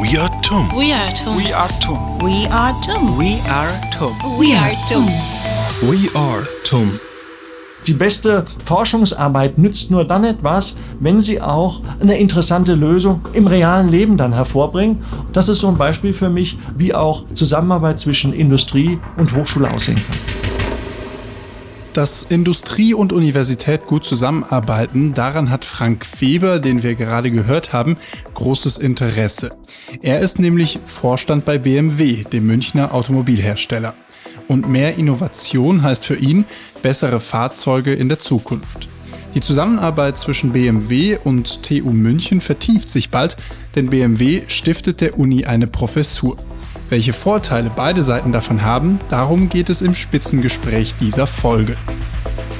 We are TUM. We are TUM. We are TUM. We are TUM. We are TUM. We are TUM. We are TUM. Die beste Forschungsarbeit nützt nur dann etwas, wenn sie auch eine interessante Lösung im realen Leben dann hervorbringt. Das ist so ein Beispiel für mich, wie auch Zusammenarbeit zwischen Industrie und Hochschule aussehen kann. Dass Industrie und Universität gut zusammenarbeiten, daran hat Frank Weber, den wir gerade gehört haben, großes Interesse. Er ist nämlich Vorstand bei BMW, dem Münchner Automobilhersteller. Und mehr Innovation heißt für ihn bessere Fahrzeuge in der Zukunft. Die Zusammenarbeit zwischen BMW und TU München vertieft sich bald, denn BMW stiftet der Uni eine Professur. Welche Vorteile beide Seiten davon haben, darum geht es im Spitzengespräch dieser Folge.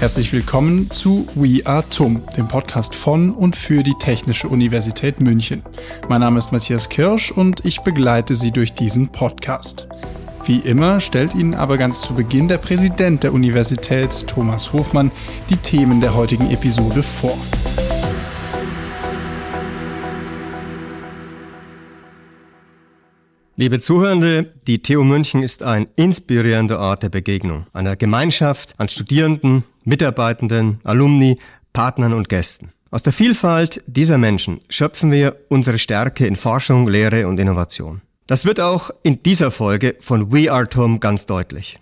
Herzlich willkommen zu We Are TUM, dem Podcast von und für die Technische Universität München. Mein Name ist Matthias Kirsch und ich begleite Sie durch diesen Podcast. Wie immer stellt Ihnen aber ganz zu Beginn der Präsident der Universität, Thomas Hofmann, die Themen der heutigen Episode vor. Liebe Zuhörende, die TU München ist ein inspirierender Ort der Begegnung, einer Gemeinschaft an Studierenden, Mitarbeitenden, Alumni, Partnern und Gästen. Aus der Vielfalt dieser Menschen schöpfen wir unsere Stärke in Forschung, Lehre und Innovation. Das wird auch in dieser Folge von We Are TUM ganz deutlich.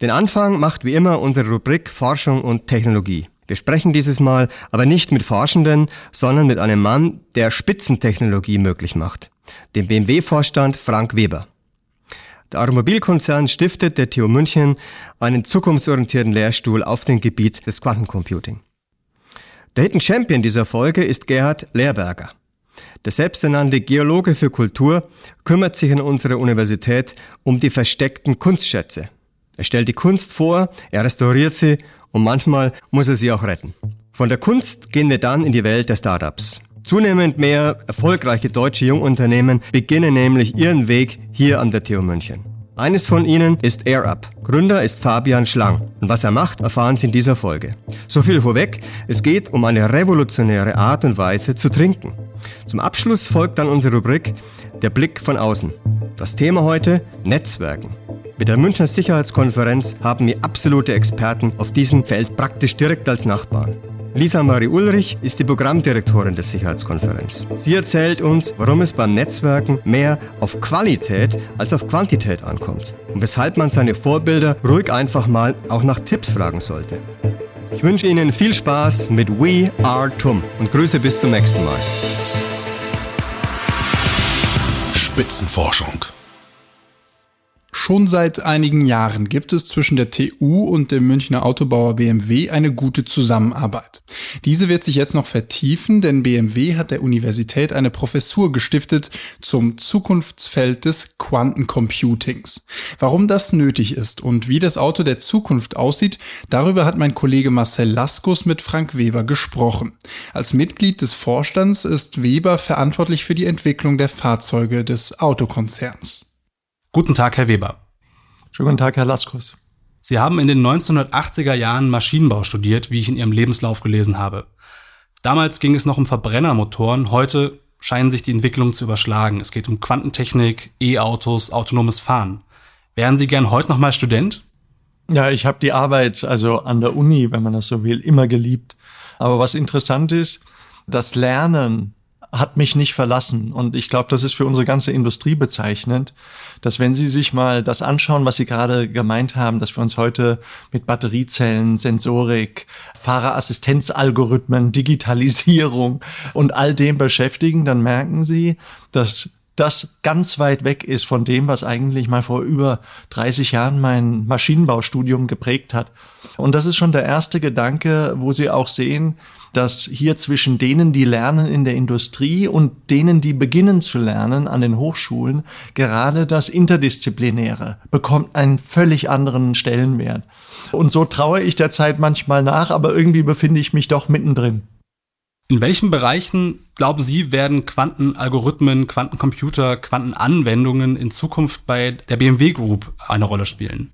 Den Anfang macht wie immer unsere Rubrik Forschung und Technologie. Wir sprechen dieses Mal aber nicht mit Forschenden, sondern mit einem Mann, der Spitzentechnologie möglich macht dem BMW-Vorstand Frank Weber. Der Automobilkonzern stiftet der TU München einen zukunftsorientierten Lehrstuhl auf dem Gebiet des Quantencomputing. Der Hidden Champion dieser Folge ist Gerhard Lehrberger. Der selbsternannte Geologe für Kultur kümmert sich in unserer Universität um die versteckten Kunstschätze. Er stellt die Kunst vor, er restauriert sie und manchmal muss er sie auch retten. Von der Kunst gehen wir dann in die Welt der Startups. Zunehmend mehr erfolgreiche deutsche Jungunternehmen beginnen nämlich ihren Weg hier an der TU München. Eines von ihnen ist AirUp. Gründer ist Fabian Schlang. Und was er macht, erfahren Sie in dieser Folge. So viel vorweg, es geht um eine revolutionäre Art und Weise zu trinken. Zum Abschluss folgt dann unsere Rubrik Der Blick von außen. Das Thema heute Netzwerken. Mit der Münchner Sicherheitskonferenz haben wir absolute Experten auf diesem Feld praktisch direkt als Nachbarn. Lisa Marie Ulrich ist die Programmdirektorin der Sicherheitskonferenz. Sie erzählt uns, warum es beim Netzwerken mehr auf Qualität als auf Quantität ankommt und weshalb man seine Vorbilder ruhig einfach mal auch nach Tipps fragen sollte. Ich wünsche Ihnen viel Spaß mit We Are TUM und Grüße bis zum nächsten Mal. Spitzenforschung. Schon seit einigen Jahren gibt es zwischen der TU und dem Münchner Autobauer BMW eine gute Zusammenarbeit. Diese wird sich jetzt noch vertiefen, denn BMW hat der Universität eine Professur gestiftet zum Zukunftsfeld des Quantencomputings. Warum das nötig ist und wie das Auto der Zukunft aussieht, darüber hat mein Kollege Marcel Laskus mit Frank Weber gesprochen. Als Mitglied des Vorstands ist Weber verantwortlich für die Entwicklung der Fahrzeuge des Autokonzerns. Guten Tag, Herr Weber. Schönen guten Tag, Herr Laskus. Sie haben in den 1980er Jahren Maschinenbau studiert, wie ich in Ihrem Lebenslauf gelesen habe. Damals ging es noch um Verbrennermotoren, heute scheinen sich die Entwicklungen zu überschlagen. Es geht um Quantentechnik, E-Autos, autonomes Fahren. Wären Sie gern heute noch mal Student? Ja, ich habe die Arbeit also an der Uni, wenn man das so will, immer geliebt. Aber was interessant ist, das Lernen hat mich nicht verlassen. Und ich glaube, das ist für unsere ganze Industrie bezeichnend, dass wenn Sie sich mal das anschauen, was Sie gerade gemeint haben, dass wir uns heute mit Batteriezellen, Sensorik, Fahrerassistenzalgorithmen, Digitalisierung und all dem beschäftigen, dann merken Sie, dass das ganz weit weg ist von dem, was eigentlich mal vor über 30 Jahren mein Maschinenbaustudium geprägt hat. Und das ist schon der erste Gedanke, wo Sie auch sehen, dass hier zwischen denen, die lernen in der Industrie und denen, die beginnen zu lernen an den Hochschulen, gerade das Interdisziplinäre bekommt einen völlig anderen Stellenwert. Und so traue ich der Zeit manchmal nach, aber irgendwie befinde ich mich doch mittendrin. In welchen Bereichen, glauben Sie, werden Quantenalgorithmen, Quantencomputer, Quantenanwendungen in Zukunft bei der BMW Group eine Rolle spielen?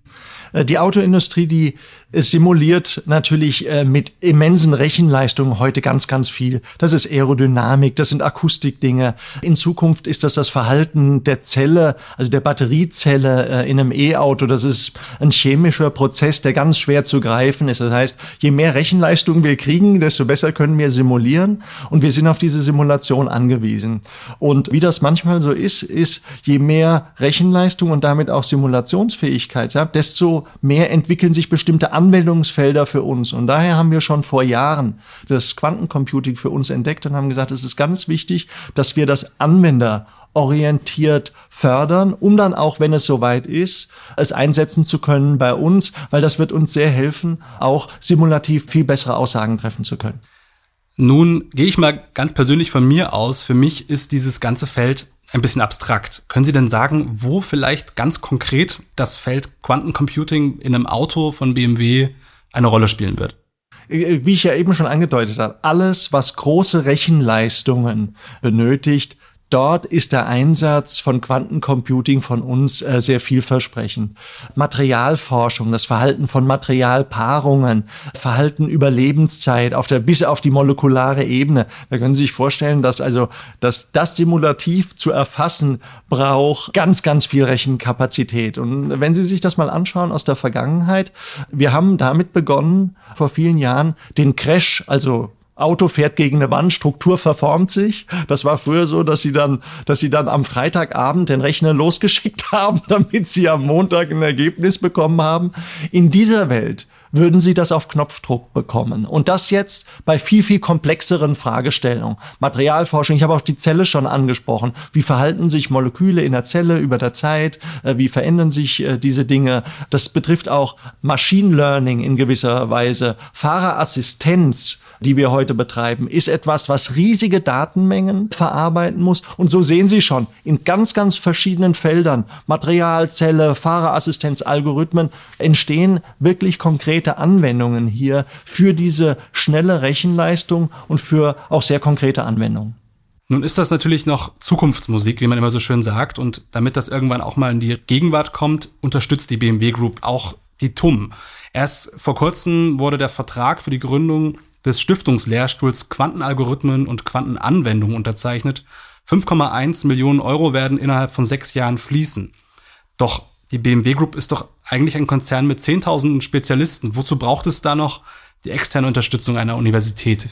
Äh, die Autoindustrie, die Es simuliert natürlich äh, mit immensen Rechenleistungen heute ganz, ganz viel. Das ist Aerodynamik, das sind Akustikdinge. In Zukunft ist das das Verhalten der Zelle, also der Batteriezelle äh, in einem E-Auto. Das ist ein chemischer Prozess, der ganz schwer zu greifen ist. Das heißt, je mehr Rechenleistung wir kriegen, desto besser können wir simulieren. Und wir sind auf diese Simulation angewiesen. Und wie das manchmal so ist, ist, je mehr Rechenleistung und damit auch Simulationsfähigkeit, ja, desto mehr entwickeln sich bestimmte Anwendungsfelder für uns. Und daher haben wir schon vor Jahren das Quantencomputing für uns entdeckt und haben gesagt, es ist ganz wichtig, dass wir das anwenderorientiert fördern, um dann auch, wenn es soweit ist, es einsetzen zu können bei uns, weil das wird uns sehr helfen, auch simulativ viel bessere Aussagen treffen zu können. Nun gehe ich mal ganz persönlich von mir aus. Für mich ist dieses ganze Feld ein bisschen abstrakt. Können Sie denn sagen, wo vielleicht ganz konkret das Feld Quantencomputing in einem Auto von BMW eine Rolle spielen wird? Wie ich ja eben schon angedeutet habe, alles, was große Rechenleistungen benötigt, Dort ist der Einsatz von Quantencomputing von uns äh, sehr vielversprechend. Materialforschung, das Verhalten von Materialpaarungen, Verhalten über Lebenszeit auf der, bis auf die molekulare Ebene. Da können Sie sich vorstellen, dass also, dass das simulativ zu erfassen braucht ganz, ganz viel Rechenkapazität. Und wenn Sie sich das mal anschauen aus der Vergangenheit, wir haben damit begonnen, vor vielen Jahren, den Crash, also Auto fährt gegen eine Wand, Struktur verformt sich. Das war früher so, dass sie dann, dass sie dann am Freitagabend den Rechner losgeschickt haben, damit sie am Montag ein Ergebnis bekommen haben. In dieser Welt würden sie das auf Knopfdruck bekommen. Und das jetzt bei viel, viel komplexeren Fragestellungen. Materialforschung, ich habe auch die Zelle schon angesprochen. Wie verhalten sich Moleküle in der Zelle über der Zeit? Äh, wie verändern sich äh, diese Dinge? Das betrifft auch Machine Learning in gewisser Weise. Fahrerassistenz, die wir heute betreiben, ist etwas, was riesige Datenmengen verarbeiten muss. Und so sehen Sie schon, in ganz, ganz verschiedenen Feldern, Materialzelle, Fahrerassistenz, Algorithmen, entstehen wirklich konkrete Anwendungen hier für diese schnelle Rechenleistung und für auch sehr konkrete Anwendungen. Nun ist das natürlich noch Zukunftsmusik, wie man immer so schön sagt. Und damit das irgendwann auch mal in die Gegenwart kommt, unterstützt die BMW Group auch die TUM. Erst vor kurzem wurde der Vertrag für die Gründung des Stiftungslehrstuhls Quantenalgorithmen und Quantenanwendungen unterzeichnet. 5,1 Millionen Euro werden innerhalb von sechs Jahren fließen. Doch die BMW Group ist doch eigentlich ein Konzern mit Zehntausenden Spezialisten. Wozu braucht es da noch die externe Unterstützung einer Universität?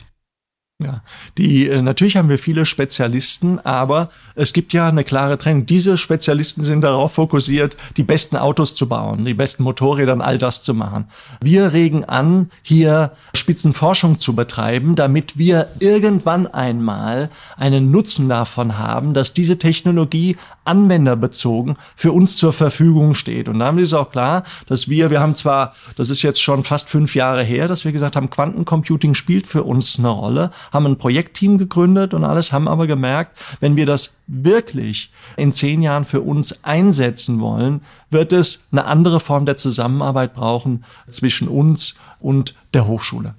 Ja, die äh, natürlich haben wir viele Spezialisten, aber es gibt ja eine klare Trennung. Diese Spezialisten sind darauf fokussiert, die besten Autos zu bauen, die besten Motorräder und all das zu machen. Wir regen an, hier Spitzenforschung zu betreiben, damit wir irgendwann einmal einen Nutzen davon haben, dass diese Technologie anwenderbezogen für uns zur Verfügung steht. Und damit ist auch klar, dass wir, wir haben zwar, das ist jetzt schon fast fünf Jahre her, dass wir gesagt haben, Quantencomputing spielt für uns eine Rolle, haben ein Projektteam gegründet und alles, haben aber gemerkt, wenn wir das wirklich in zehn Jahren für uns einsetzen wollen, wird es eine andere Form der Zusammenarbeit brauchen zwischen uns und der Hochschule.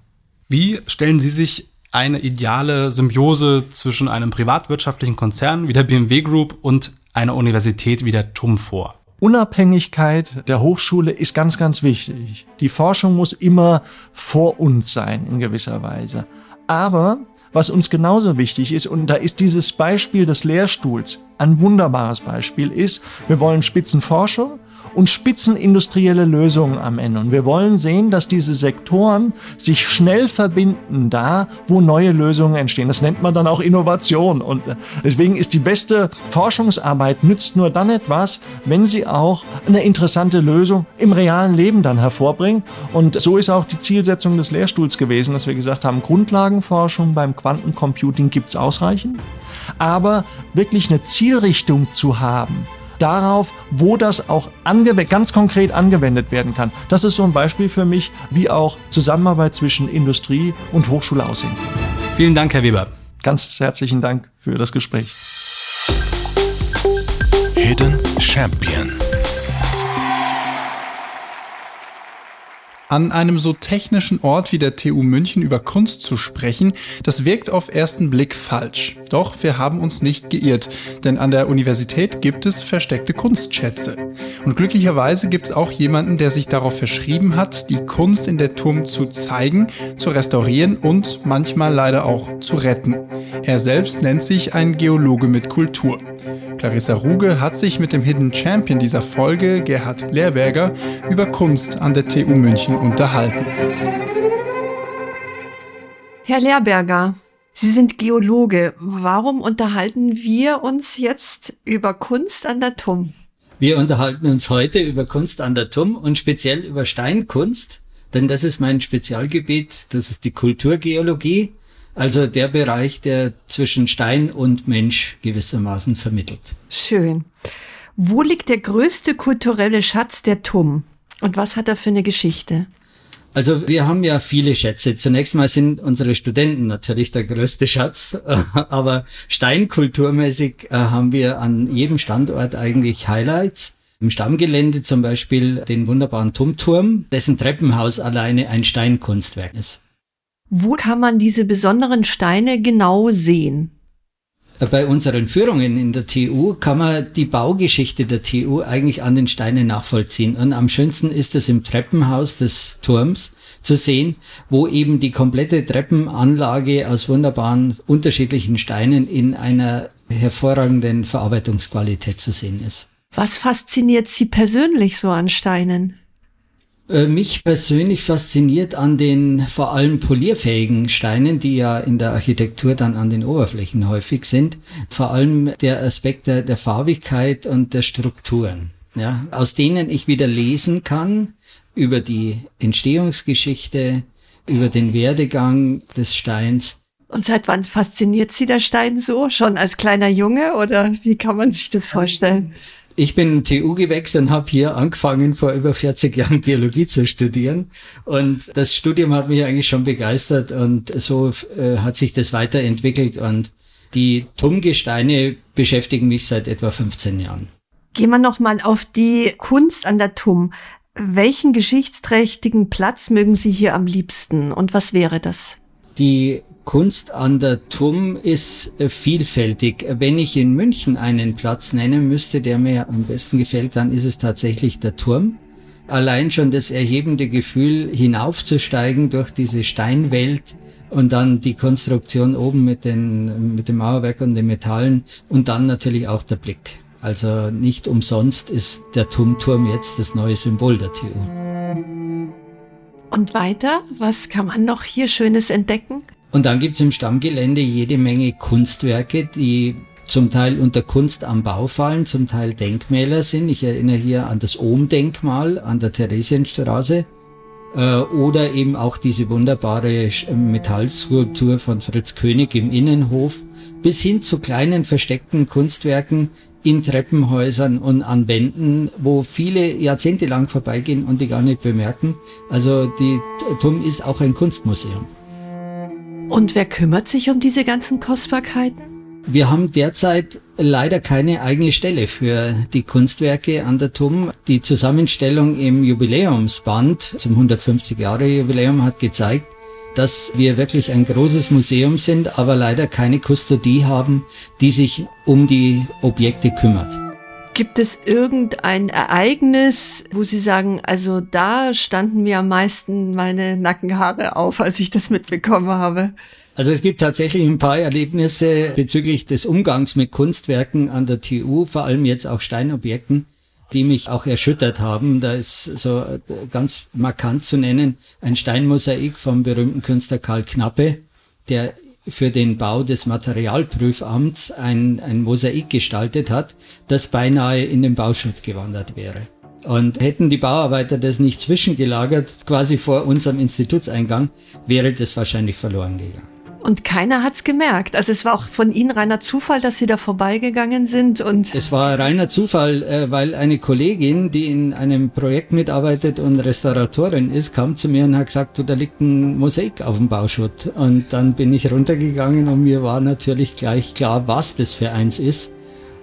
Wie stellen Sie sich eine ideale Symbiose zwischen einem privatwirtschaftlichen Konzern wie der BMW Group und einer Universität wie der TUM vor? Unabhängigkeit der Hochschule ist ganz, ganz wichtig. Die Forschung muss immer vor uns sein in gewisser Weise. Aber was uns genauso wichtig ist, und da ist dieses Beispiel des Lehrstuhls ein wunderbares Beispiel, ist, wir wollen Spitzenforschung und spitzenindustrielle Lösungen am Ende. Und wir wollen sehen, dass diese Sektoren sich schnell verbinden da, wo neue Lösungen entstehen. Das nennt man dann auch Innovation. Und äh, deswegen ist die beste Forschungsarbeit nützt nur dann etwas, wenn sie auch eine interessante Lösung im realen Leben dann hervorbringt. Und so ist auch die Zielsetzung des Lehrstuhls gewesen, dass wir gesagt haben, Grundlagenforschung beim Quantencomputing gibt's ausreichend. Aber wirklich eine Zielrichtung zu haben, darauf, wo das auch ganz konkret angewendet werden kann. Das ist so ein Beispiel für mich, wie auch Zusammenarbeit zwischen Industrie und Hochschule aussehen kann. Vielen Dank, Herr Weber. Ganz herzlichen Dank für das Gespräch. Hidden Champion. An einem so technischen Ort wie der TU München über Kunst zu sprechen, das wirkt auf ersten Blick falsch. Doch wir haben uns nicht geirrt, denn an der Universität gibt es versteckte Kunstschätze. Und glücklicherweise gibt es auch jemanden, der sich darauf verschrieben hat, die Kunst in der TUM zu zeigen, zu restaurieren und manchmal leider auch zu retten. Er selbst nennt sich ein Geologe mit Kultur. Clarissa Ruge hat sich mit dem Hidden Champion dieser Folge, Gerhard Lehrberger, über Kunst an der TU München unterhalten. Herr Lehrberger, Sie sind Geologe. Warum unterhalten wir uns jetzt über Kunst an der TUM? Wir unterhalten uns heute über Kunst an der TUM und speziell über Steinkunst, denn das ist mein Spezialgebiet, das ist die Kulturgeologie, also der Bereich, der zwischen Stein und Mensch gewissermaßen vermittelt. Schön. Wo liegt der größte kulturelle Schatz der TUM und was hat er für eine Geschichte? Also wir haben ja viele Schätze. Zunächst mal sind unsere Studenten natürlich der größte Schatz, aber steinkulturmäßig äh, haben wir an jedem Standort eigentlich Highlights. Im Stammgelände zum Beispiel den wunderbaren Tumturm, dessen Treppenhaus alleine ein Steinkunstwerk ist. Wo kann man diese besonderen Steine genau sehen? Bei unseren Führungen in der TU kann man die Baugeschichte der TU eigentlich an den Steinen nachvollziehen. Und am schönsten ist es im Treppenhaus des Turms zu sehen, wo eben die komplette Treppenanlage aus wunderbaren unterschiedlichen Steinen in einer hervorragenden Verarbeitungsqualität zu sehen ist. Was fasziniert Sie persönlich so an Steinen? Äh, mich persönlich fasziniert an den vor allem polierfähigen Steinen, die ja in der Architektur dann an den Oberflächen häufig sind, vor allem der Aspekt der, der Farbigkeit und der Strukturen, ja, aus denen ich wieder lesen kann über die Entstehungsgeschichte, über den Werdegang des Steins. Und seit wann fasziniert Sie der Stein so? Schon als kleiner Junge oder wie kann man sich das vorstellen? Ich bin TU gewechselt und habe hier angefangen, vor über 40 Jahren Geologie zu studieren. Und das Studium hat mich eigentlich schon begeistert und so äh, hat sich das weiterentwickelt. Und die TUM-Gesteine beschäftigen mich seit etwa 15 Jahren. Gehen wir nochmal auf die Kunst an der TUM. Welchen geschichtsträchtigen Platz mögen Sie hier am liebsten und was wäre das? Die Kunst an der TUM ist äh, vielfältig. Wenn ich in München einen Platz nennen müsste, der mir am besten gefällt, dann ist es tatsächlich der Turm. Allein schon das erhebende Gefühl, hinaufzusteigen durch diese Steinwelt und dann die Konstruktion oben mit, den, mit dem Mauerwerk und den Metallen und dann natürlich auch der Blick. Also nicht umsonst ist der Turmturm jetzt das neue Symbol der TU. Und weiter, was kann man noch hier Schönes entdecken? Und dann gibt's im Stammgelände jede Menge Kunstwerke, die zum Teil unter Kunst am Bau fallen, zum Teil Denkmäler sind. Ich erinnere hier an das Ohm-Denkmal an der Theresienstraße äh, oder eben auch diese wunderbare Metallskulptur von Fritz König im Innenhof bis hin zu kleinen versteckten Kunstwerken in Treppenhäusern und an Wänden, wo viele Jahrzehnte lang vorbeigehen und die gar nicht bemerken. Also die TUM ist auch ein Kunstmuseum. Und wer kümmert sich um diese ganzen Kostbarkeiten? Wir haben derzeit leider keine eigene Stelle für die Kunstwerke an der TUM. Die Zusammenstellung im Jubiläumsband zum 150 Jahre Jubiläum hat gezeigt, dass wir wirklich ein großes Museum sind, aber leider keine Kustodie haben, die sich um die Objekte kümmert. Gibt es irgendein Ereignis, wo Sie sagen, also da standen mir am meisten meine Nackenhaare auf, als ich das mitbekommen habe? Also es gibt tatsächlich ein paar Erlebnisse bezüglich des Umgangs mit Kunstwerken an der TU, vor allem jetzt auch Steinobjekten, die mich auch erschüttert haben. Da ist so ganz markant zu nennen ein Steinmosaik vom berühmten Künstler Karl Knappe, der für den Bau des Materialprüfamts ein, ein Mosaik gestaltet hat, das beinahe in den Bauschutt gewandert wäre. Und hätten die Bauarbeiter das nicht zwischengelagert, quasi vor unserem Institutseingang, wäre das wahrscheinlich verloren gegangen. Und keiner hat's gemerkt. Also es war auch von Ihnen reiner Zufall, dass Sie da vorbeigegangen sind und. Es war reiner Zufall, äh, weil eine Kollegin, die in einem Projekt mitarbeitet und Restauratorin ist, kam zu mir und hat gesagt, du, da liegt ein Mosaik auf dem Bauschutt. Und dann bin ich runtergegangen und mir war natürlich gleich klar, was das für eins ist.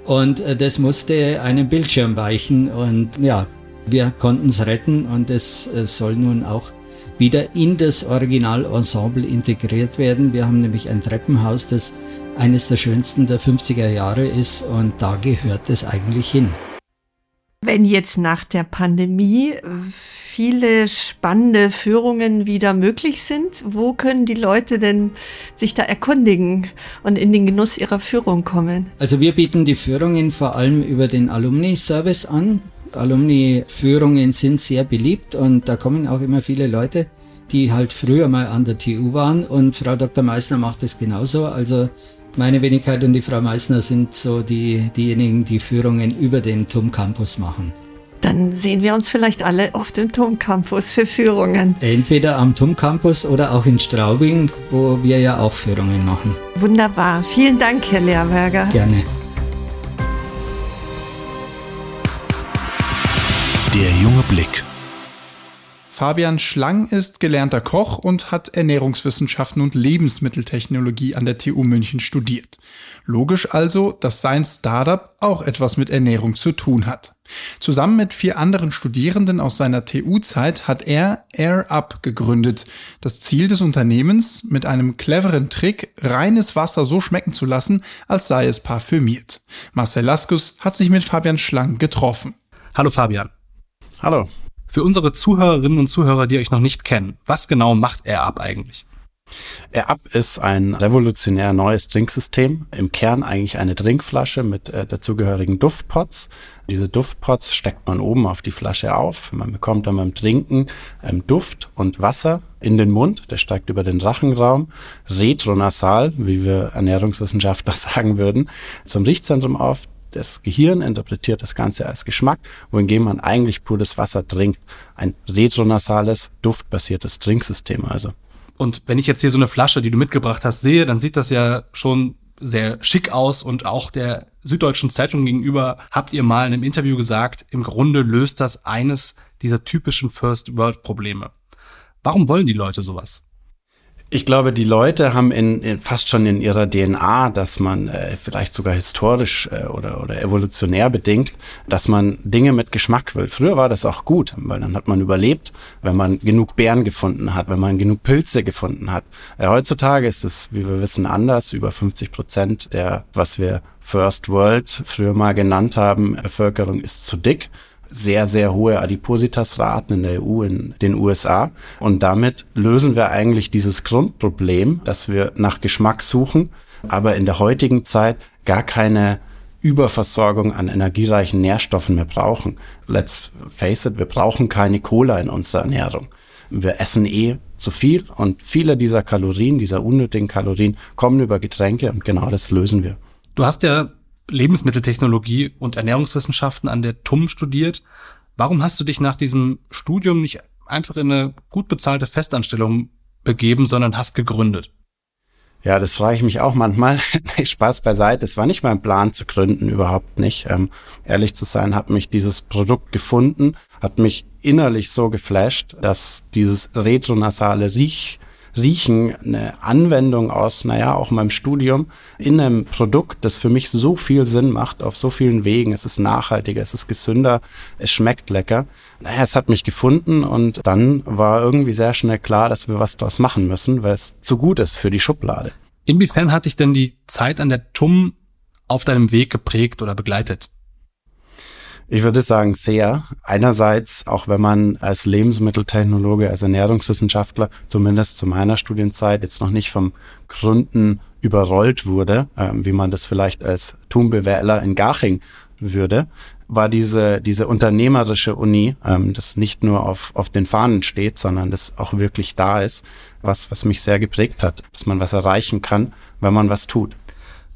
Und äh, das musste einem Bildschirm weichen und ja, wir konnten es retten und es soll nun auch wieder in das Originalensemble integriert werden. Wir haben nämlich ein Treppenhaus, das eines der schönsten der 50er Jahre ist und da gehört es eigentlich hin. Wenn jetzt nach der Pandemie viele spannende Führungen wieder möglich sind, wo können die Leute denn sich da erkundigen und in den Genuss ihrer Führung kommen? Also wir bieten die Führungen vor allem über den Alumni-Service an. Alumni-Führungen sind sehr beliebt und da kommen auch immer viele Leute, die halt früher mal an der TU waren und Frau Dr. Meissner macht es genauso. Also meine Wenigkeit und die Frau Meissner sind so die, diejenigen, die Führungen über den TUM Campus machen. Dann sehen wir uns vielleicht alle auf dem TUM Campus für Führungen. Entweder am TUM Campus oder auch in Straubing, wo wir ja auch Führungen machen. Wunderbar. Vielen Dank, Herr Lehrberger. Gerne. Der junge Blick. Fabian Schlang ist gelernter Koch und hat Ernährungswissenschaften und Lebensmitteltechnologie an der TU München studiert. Logisch also, dass sein Startup auch etwas mit Ernährung zu tun hat. Zusammen mit vier anderen Studierenden aus seiner TU-Zeit hat er Air Up gegründet. Das Ziel des Unternehmens, mit einem cleveren Trick reines Wasser so schmecken zu lassen, als sei es parfümiert. Marcel Laskus hat sich mit Fabian Schlang getroffen. Hallo Fabian. Hallo. Für unsere Zuhörerinnen und Zuhörer, die euch noch nicht kennen, was genau macht AirUp eigentlich? AirUp ist ein revolutionär neues Trinksystem. Im Kern eigentlich eine Trinkflasche mit äh, dazugehörigen Duftpots. Diese Duftpots steckt man oben auf die Flasche auf. Man bekommt dann beim Trinken ähm, Duft und Wasser in den Mund. Der steigt über den Rachenraum, retronasal, wie wir Ernährungswissenschaftler sagen würden, zum Riechzentrum auf das Gehirn interpretiert das Ganze als Geschmack, wohingegen man eigentlich pures Wasser trinkt. Ein retronasales, duftbasiertes Trinksystem also. Und wenn ich jetzt hier so eine Flasche, die du mitgebracht hast, sehe, dann sieht das ja schon sehr schick aus und auch der Süddeutschen Zeitung gegenüber habt ihr mal in einem Interview gesagt, im Grunde löst das eines dieser typischen First World Probleme. Warum wollen die Leute sowas? Ich glaube, die Leute haben in, in fast schon in ihrer DNA, dass man äh, vielleicht sogar historisch äh, oder, oder evolutionär bedingt, dass man Dinge mit Geschmack will. Früher war das auch gut, weil dann hat man überlebt, wenn man genug Beeren gefunden hat, wenn man genug Pilze gefunden hat. Äh, heutzutage ist es, wie wir wissen, anders. Über 50 Prozent der, was wir First World früher mal genannt haben, Bevölkerung ist zu dick sehr, sehr hohe Adipositasraten in der EU, in den USA. Und damit lösen wir eigentlich dieses Grundproblem, dass wir nach Geschmack suchen, aber in der heutigen Zeit gar keine Überversorgung an energiereichen Nährstoffen mehr brauchen. Let's face it, wir brauchen keine Cola in unserer Ernährung. Wir essen eh zu viel und viele dieser Kalorien, dieser unnötigen Kalorien kommen über Getränke und genau das lösen wir. Du hast ja Lebensmitteltechnologie und Ernährungswissenschaften an der TUM studiert. Warum hast du dich nach diesem Studium nicht einfach in eine gut bezahlte Festanstellung begeben, sondern hast gegründet? Ja, das frage ich mich auch manchmal. Spaß beiseite. Es war nicht mein Plan zu gründen, überhaupt nicht. Ähm, ehrlich zu sein, hat mich dieses Produkt gefunden, hat mich innerlich so geflasht, dass dieses retronasale Riech Riechen eine Anwendung aus, naja, auch meinem Studium in einem Produkt, das für mich so viel Sinn macht, auf so vielen Wegen. Es ist nachhaltiger, es ist gesünder, es schmeckt lecker. Naja, es hat mich gefunden und dann war irgendwie sehr schnell klar, dass wir was daraus machen müssen, weil es zu gut ist für die Schublade. Inwiefern hat dich denn die Zeit an der TUM auf deinem Weg geprägt oder begleitet? Ich würde sagen sehr. Einerseits, auch wenn man als Lebensmitteltechnologe, als Ernährungswissenschaftler, zumindest zu meiner Studienzeit, jetzt noch nicht vom Gründen überrollt wurde, äh, wie man das vielleicht als Tumbewähler in Garching würde, war diese, diese unternehmerische Uni, ähm, das nicht nur auf, auf den Fahnen steht, sondern das auch wirklich da ist, was, was mich sehr geprägt hat, dass man was erreichen kann, wenn man was tut.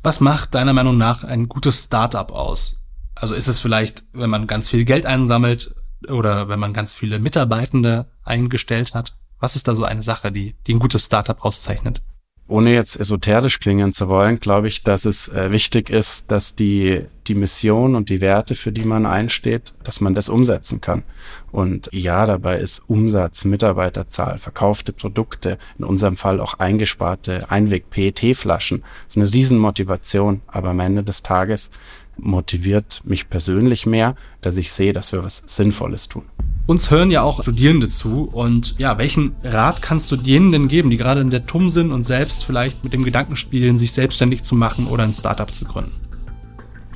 Was macht deiner Meinung nach ein gutes Startup aus? Also ist es vielleicht, wenn man ganz viel Geld einsammelt oder wenn man ganz viele Mitarbeitende eingestellt hat? Was ist da so eine Sache, die, die ein gutes Startup auszeichnet? Ohne jetzt esoterisch klingen zu wollen, glaube ich, dass es äh, wichtig ist, dass die, die Mission und die Werte, für die man einsteht, dass man das umsetzen kann. Und ja, dabei ist Umsatz, Mitarbeiterzahl, verkaufte Produkte, in unserem Fall auch eingesparte Einweg-PET-Flaschen, ist eine Riesenmotivation. Aber am Ende des Tages motiviert mich persönlich mehr, dass ich sehe, dass wir was Sinnvolles tun. Uns hören ja auch Studierende zu und ja, welchen Rat kannst du denen denn geben, die gerade in der TUM sind und selbst vielleicht mit dem Gedanken spielen, sich selbstständig zu machen oder ein Startup zu gründen?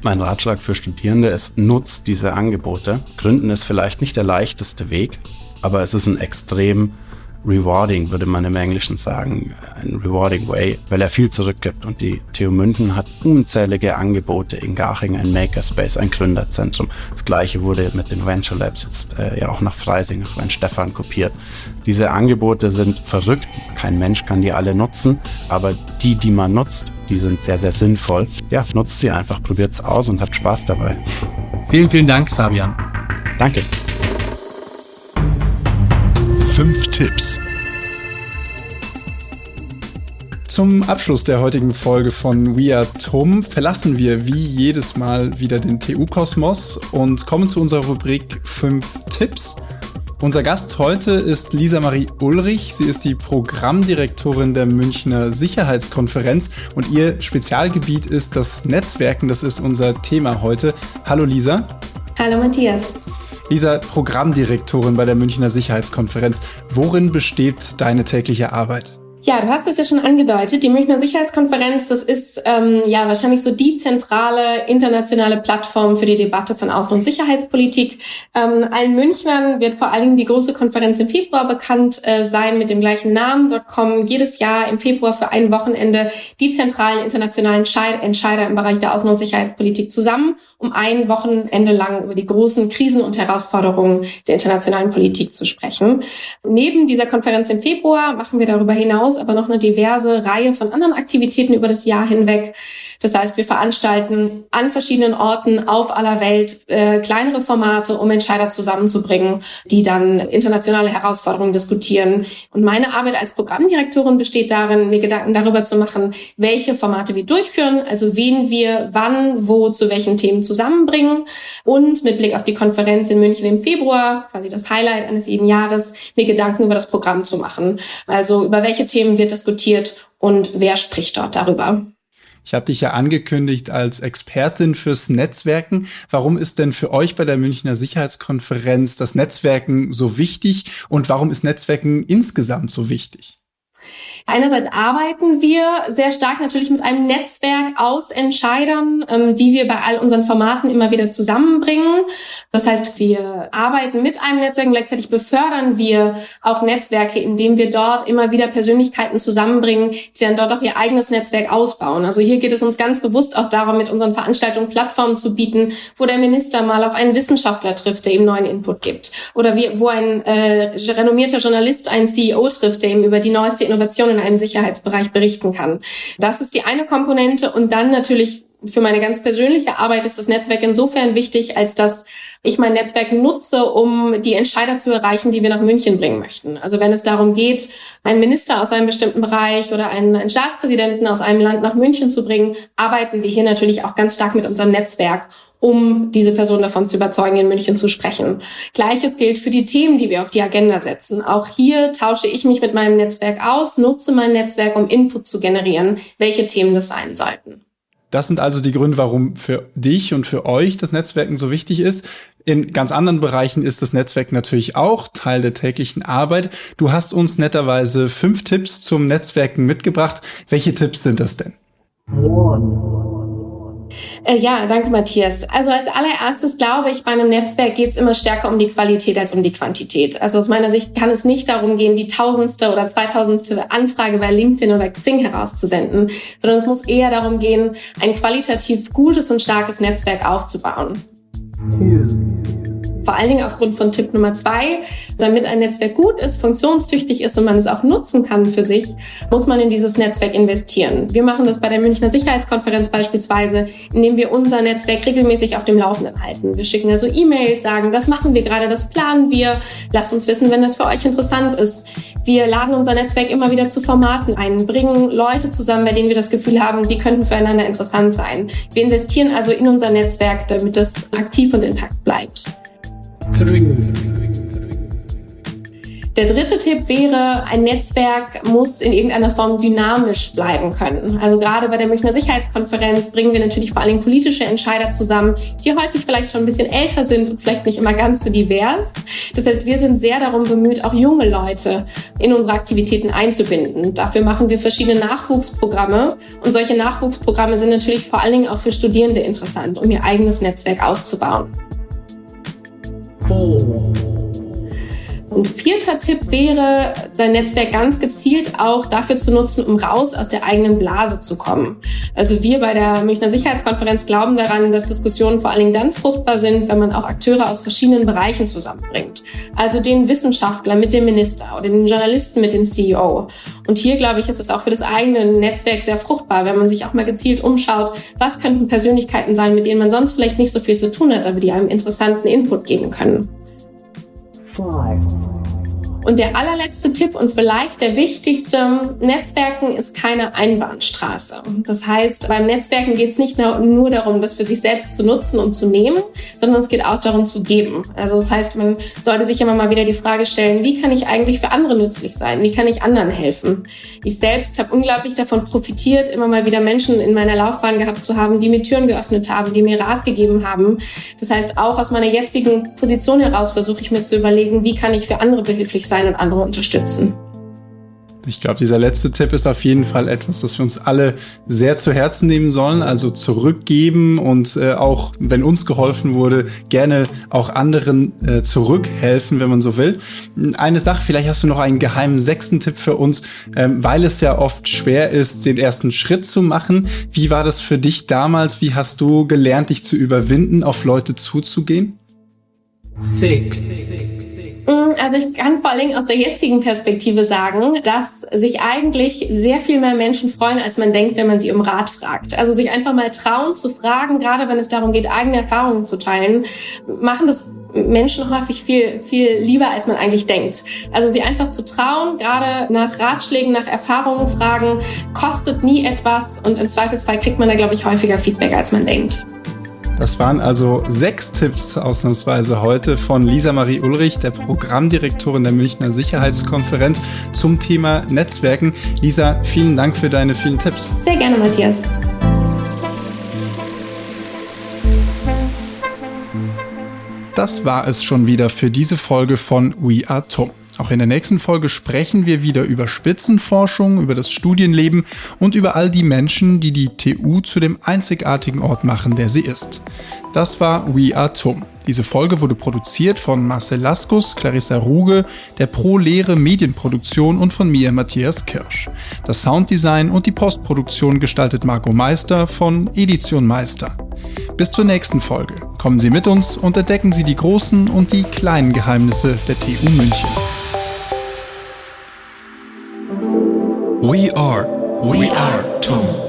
Mein Ratschlag für Studierende ist, nutzt diese Angebote. Gründen ist vielleicht nicht der leichteste Weg, aber es ist ein extrem rewarding, würde man im Englischen sagen, ein rewarding way, weil er viel zurückgibt. Und die TU München hat unzählige Angebote in Garching, ein Makerspace, ein Gründerzentrum. Das gleiche wurde mit den Venture Labs jetzt äh, ja auch nach Freising, nach Weinstefan kopiert. Diese Angebote sind verrückt. Kein Mensch kann die alle nutzen, aber die, die man nutzt, die sind sehr, sehr sinnvoll. Ja, nutzt sie einfach, probiert es aus und hat Spaß dabei. Vielen, vielen Dank, Fabian. Danke. Fünf Tipps. Zum Abschluss der heutigen Folge von We Are TUM verlassen wir wie jedes Mal wieder den TU-Kosmos und kommen zu unserer Rubrik 5 Tipps. Unser Gast heute ist Lisa Marie Ulrich. Sie ist die Programmdirektorin der Münchner Sicherheitskonferenz und ihr Spezialgebiet ist das Netzwerken. Das ist unser Thema heute. Hallo Lisa. Hallo Matthias. Lisa, Programmdirektorin bei der Münchner Sicherheitskonferenz. Worin besteht deine tägliche Arbeit? Ja, du hast es ja schon angedeutet. Die Münchner Sicherheitskonferenz, das ist ähm, ja wahrscheinlich so die zentrale internationale Plattform für die Debatte von Außen- und Sicherheitspolitik. Ähm, allen Münchnern wird vor allen Dingen die große Konferenz im Februar bekannt äh, sein mit dem gleichen Namen. Dort kommen jedes Jahr im Februar für ein Wochenende die zentralen internationalen Entscheider im Bereich der Außen- und Sicherheitspolitik zusammen, um ein Wochenende lang über die großen Krisen und Herausforderungen der internationalen Politik zu sprechen. Neben dieser Konferenz im Februar machen wir darüber hinaus hinaus aber noch eine diverse Reihe von anderen Aktivitäten über das Jahr hinweg. Das heißt, wir veranstalten an verschiedenen Orten auf aller Welt äh, kleinere Formate, um Entscheider zusammenzubringen, die dann internationale Herausforderungen diskutieren. Und meine Arbeit als Programmdirektorin besteht darin, mir Gedanken darüber zu machen, welche Formate wir durchführen, also wen wir wann, wo, zu welchen Themen zusammenbringen und mit Blick auf die Konferenz in München im Februar, quasi das Highlight eines jeden Jahres, mir Gedanken über das Programm zu machen. Also über welche Themen wird diskutiert und wer spricht dort darüber. Ich habe dich ja angekündigt als Expertin fürs Netzwerken. Warum ist denn für euch bei der Münchner Sicherheitskonferenz das Netzwerken so wichtig und warum ist Netzwerken insgesamt so wichtig? Einerseits arbeiten wir sehr stark natürlich mit einem Netzwerk aus Entscheidern, ähm, die wir bei all unseren Formaten immer wieder zusammenbringen. Das heißt, wir arbeiten mit einem Netzwerk und gleichzeitig befördern wir auch Netzwerke, indem wir dort immer wieder Persönlichkeiten zusammenbringen, die dann dort auch ihr eigenes Netzwerk ausbauen. Also hier geht es uns ganz bewusst auch darum, mit unseren Veranstaltungen Plattformen zu bieten, wo der Minister mal auf einen Wissenschaftler trifft, der ihm neuen Input gibt. Oder wie, wo ein äh, renommierter Journalist einen CEO trifft, der ihm über die neueste Innovation in einem Sicherheitsbereich berichten kann. Das ist die eine Komponente und dann natürlich für meine ganz persönliche Arbeit ist das Netzwerk insofern wichtig, als dass ich mein Netzwerk nutze, um die Entscheider zu erreichen, die wir nach München bringen möchten. Also wenn es darum geht, einen Minister aus einem bestimmten Bereich oder einen, einen Staatspräsidenten aus einem Land nach München zu bringen, arbeiten wir hier natürlich auch ganz stark mit unserem Netzwerk um diese Person davon zu überzeugen, in München zu sprechen. Gleiches gilt für die Themen, die wir auf die Agenda setzen. Auch hier tausche ich mich mit meinem Netzwerk aus, nutze mein Netzwerk, um Input zu generieren, welche Themen das sein sollten. Das sind also die Gründe, warum für dich und für euch das Netzwerken so wichtig ist. In ganz anderen Bereichen ist das Netzwerk natürlich auch Teil der täglichen Arbeit. Du hast uns netterweise fünf Tipps zum Netzwerken mitgebracht. Welche Tipps sind das denn? Äh, ja, danke Matthias. Also als allererstes glaube ich, bei einem Netzwerk geht es immer stärker um die Qualität als um die Quantität. Also aus meiner Sicht kann es nicht darum gehen, die tausendste oder zweitausendste Anfrage bei LinkedIn oder Xing herauszusenden, sondern es muss eher darum gehen, ein qualitativ gutes und starkes Netzwerk aufzubauen vor allen Dingen aufgrund von Tipp Nummer zwei, damit ein Netzwerk gut ist, funktionstüchtig ist und man es auch nutzen kann für sich, muss man in dieses Netzwerk investieren. Wir machen das bei der Münchner Sicherheitskonferenz beispielsweise, indem wir unser Netzwerk regelmäßig auf dem Laufenden halten. Wir schicken also E-Mails, sagen, das machen wir gerade, das planen wir, lasst uns wissen, wenn das für euch interessant ist. Wir laden unser Netzwerk immer wieder zu Formaten ein, bringen Leute zusammen, bei denen wir das Gefühl haben, die könnten füreinander interessant sein. Wir investieren also in unser Netzwerk, damit das aktiv und intakt bleibt. Der dritte Tipp wäre, ein Netzwerk muss in irgendeiner Form dynamisch bleiben können. Also gerade bei der Münchner Sicherheitskonferenz bringen wir natürlich vor allem politische Entscheider zusammen, die häufig vielleicht schon ein bisschen älter sind und vielleicht nicht immer ganz so divers. Das heißt, wir sind sehr darum bemüht, auch junge Leute in unsere Aktivitäten einzubinden. Dafür machen wir verschiedene Nachwuchsprogramme und solche Nachwuchsprogramme sind natürlich vor allen Dingen auch für Studierende interessant, um ihr eigenes Netzwerk auszubauen. Und vierter Tipp wäre, sein Netzwerk ganz gezielt auch dafür zu nutzen, um raus aus der eigenen Blase zu kommen. Also wir bei der Münchner Sicherheitskonferenz glauben daran, dass Diskussionen vor allen Dingen dann fruchtbar sind, wenn man auch Akteure aus verschiedenen Bereichen zusammenbringt. Also den Wissenschaftler mit dem Minister oder den Journalisten mit dem CEO. Und hier, glaube ich, ist es auch für das eigene Netzwerk sehr fruchtbar, wenn man sich auch mal gezielt umschaut, was könnten Persönlichkeiten sein, mit denen man sonst vielleicht nicht so viel zu tun hat, aber die einem interessanten Input geben können. Five. Und der allerletzte Tipp und vielleicht der wichtigste, Netzwerken ist keine Einbahnstraße. Das heißt, beim Netzwerken geht es nicht nur darum, das für sich selbst zu nutzen und zu nehmen, sondern es geht auch darum zu geben. Also das heißt, man sollte sich immer mal wieder die Frage stellen, wie kann ich eigentlich für andere nützlich sein? Wie kann ich anderen helfen? Ich selbst habe unglaublich davon profitiert, immer mal wieder Menschen in meiner Laufbahn gehabt zu haben, die mir Türen geöffnet haben, die mir Rat gegeben haben. Das heißt, auch aus meiner jetzigen Position heraus versuche ich mir zu überlegen, wie kann ich für andere behilflich sein? Sein und andere unterstützen. Ich glaube, dieser letzte Tipp ist auf jeden Fall etwas, das wir uns alle sehr zu Herzen nehmen sollen. Also zurückgeben und äh, auch, wenn uns geholfen wurde, gerne auch anderen äh, zurückhelfen, wenn man so will. Eine Sache, vielleicht hast du noch einen geheimen sechsten Tipp für uns, ähm, weil es ja oft schwer ist, den ersten Schritt zu machen. Wie war das für dich damals? Wie hast du gelernt, dich zu überwinden, auf Leute zuzugehen? Six. Mm, also ich kann vor Dingen aus der jetzigen Perspektive sagen, dass sich eigentlich sehr viel mehr Menschen freuen, als man denkt, wenn man sie um Rat fragt. Also sich einfach mal trauen zu fragen, gerade wenn es darum geht, eigene Erfahrungen zu teilen, machen das Menschen häufig viel, viel lieber, als man eigentlich denkt. Also sie einfach zu trauen, gerade nach Ratschlägen, nach Erfahrungen fragen, kostet nie etwas und im Zweifelsfall kriegt man da, glaube ich, häufiger Feedback, als man denkt. Das waren also sechs Tipps ausnahmsweise heute von Lisa Marie Ulrich, der Programmdirektorin der Münchner Sicherheitskonferenz zum Thema Netzwerken. Lisa, vielen Dank für deine vielen Tipps. Sehr gerne, Matthias. Das war es schon wieder für diese Folge von We Are Tom. Auch in der nächsten Folge sprechen wir wieder über Spitzenforschung, über das Studienleben und über all die Menschen, die die TU zu dem einzigartigen Ort machen, der sie ist. Das war We Are TUM. Diese Folge wurde produziert von Marcel Laskus, Clarissa Ruge, der Pro Lehre Medienproduktion und von mir, Matthias Kirsch. Das Sounddesign und die Postproduktion gestaltet Marco Meister von Edition Meister. Bis zur nächsten Folge. Kommen Sie mit uns und entdecken Sie die großen und die kleinen Geheimnisse der TU München. We are. We are TUM.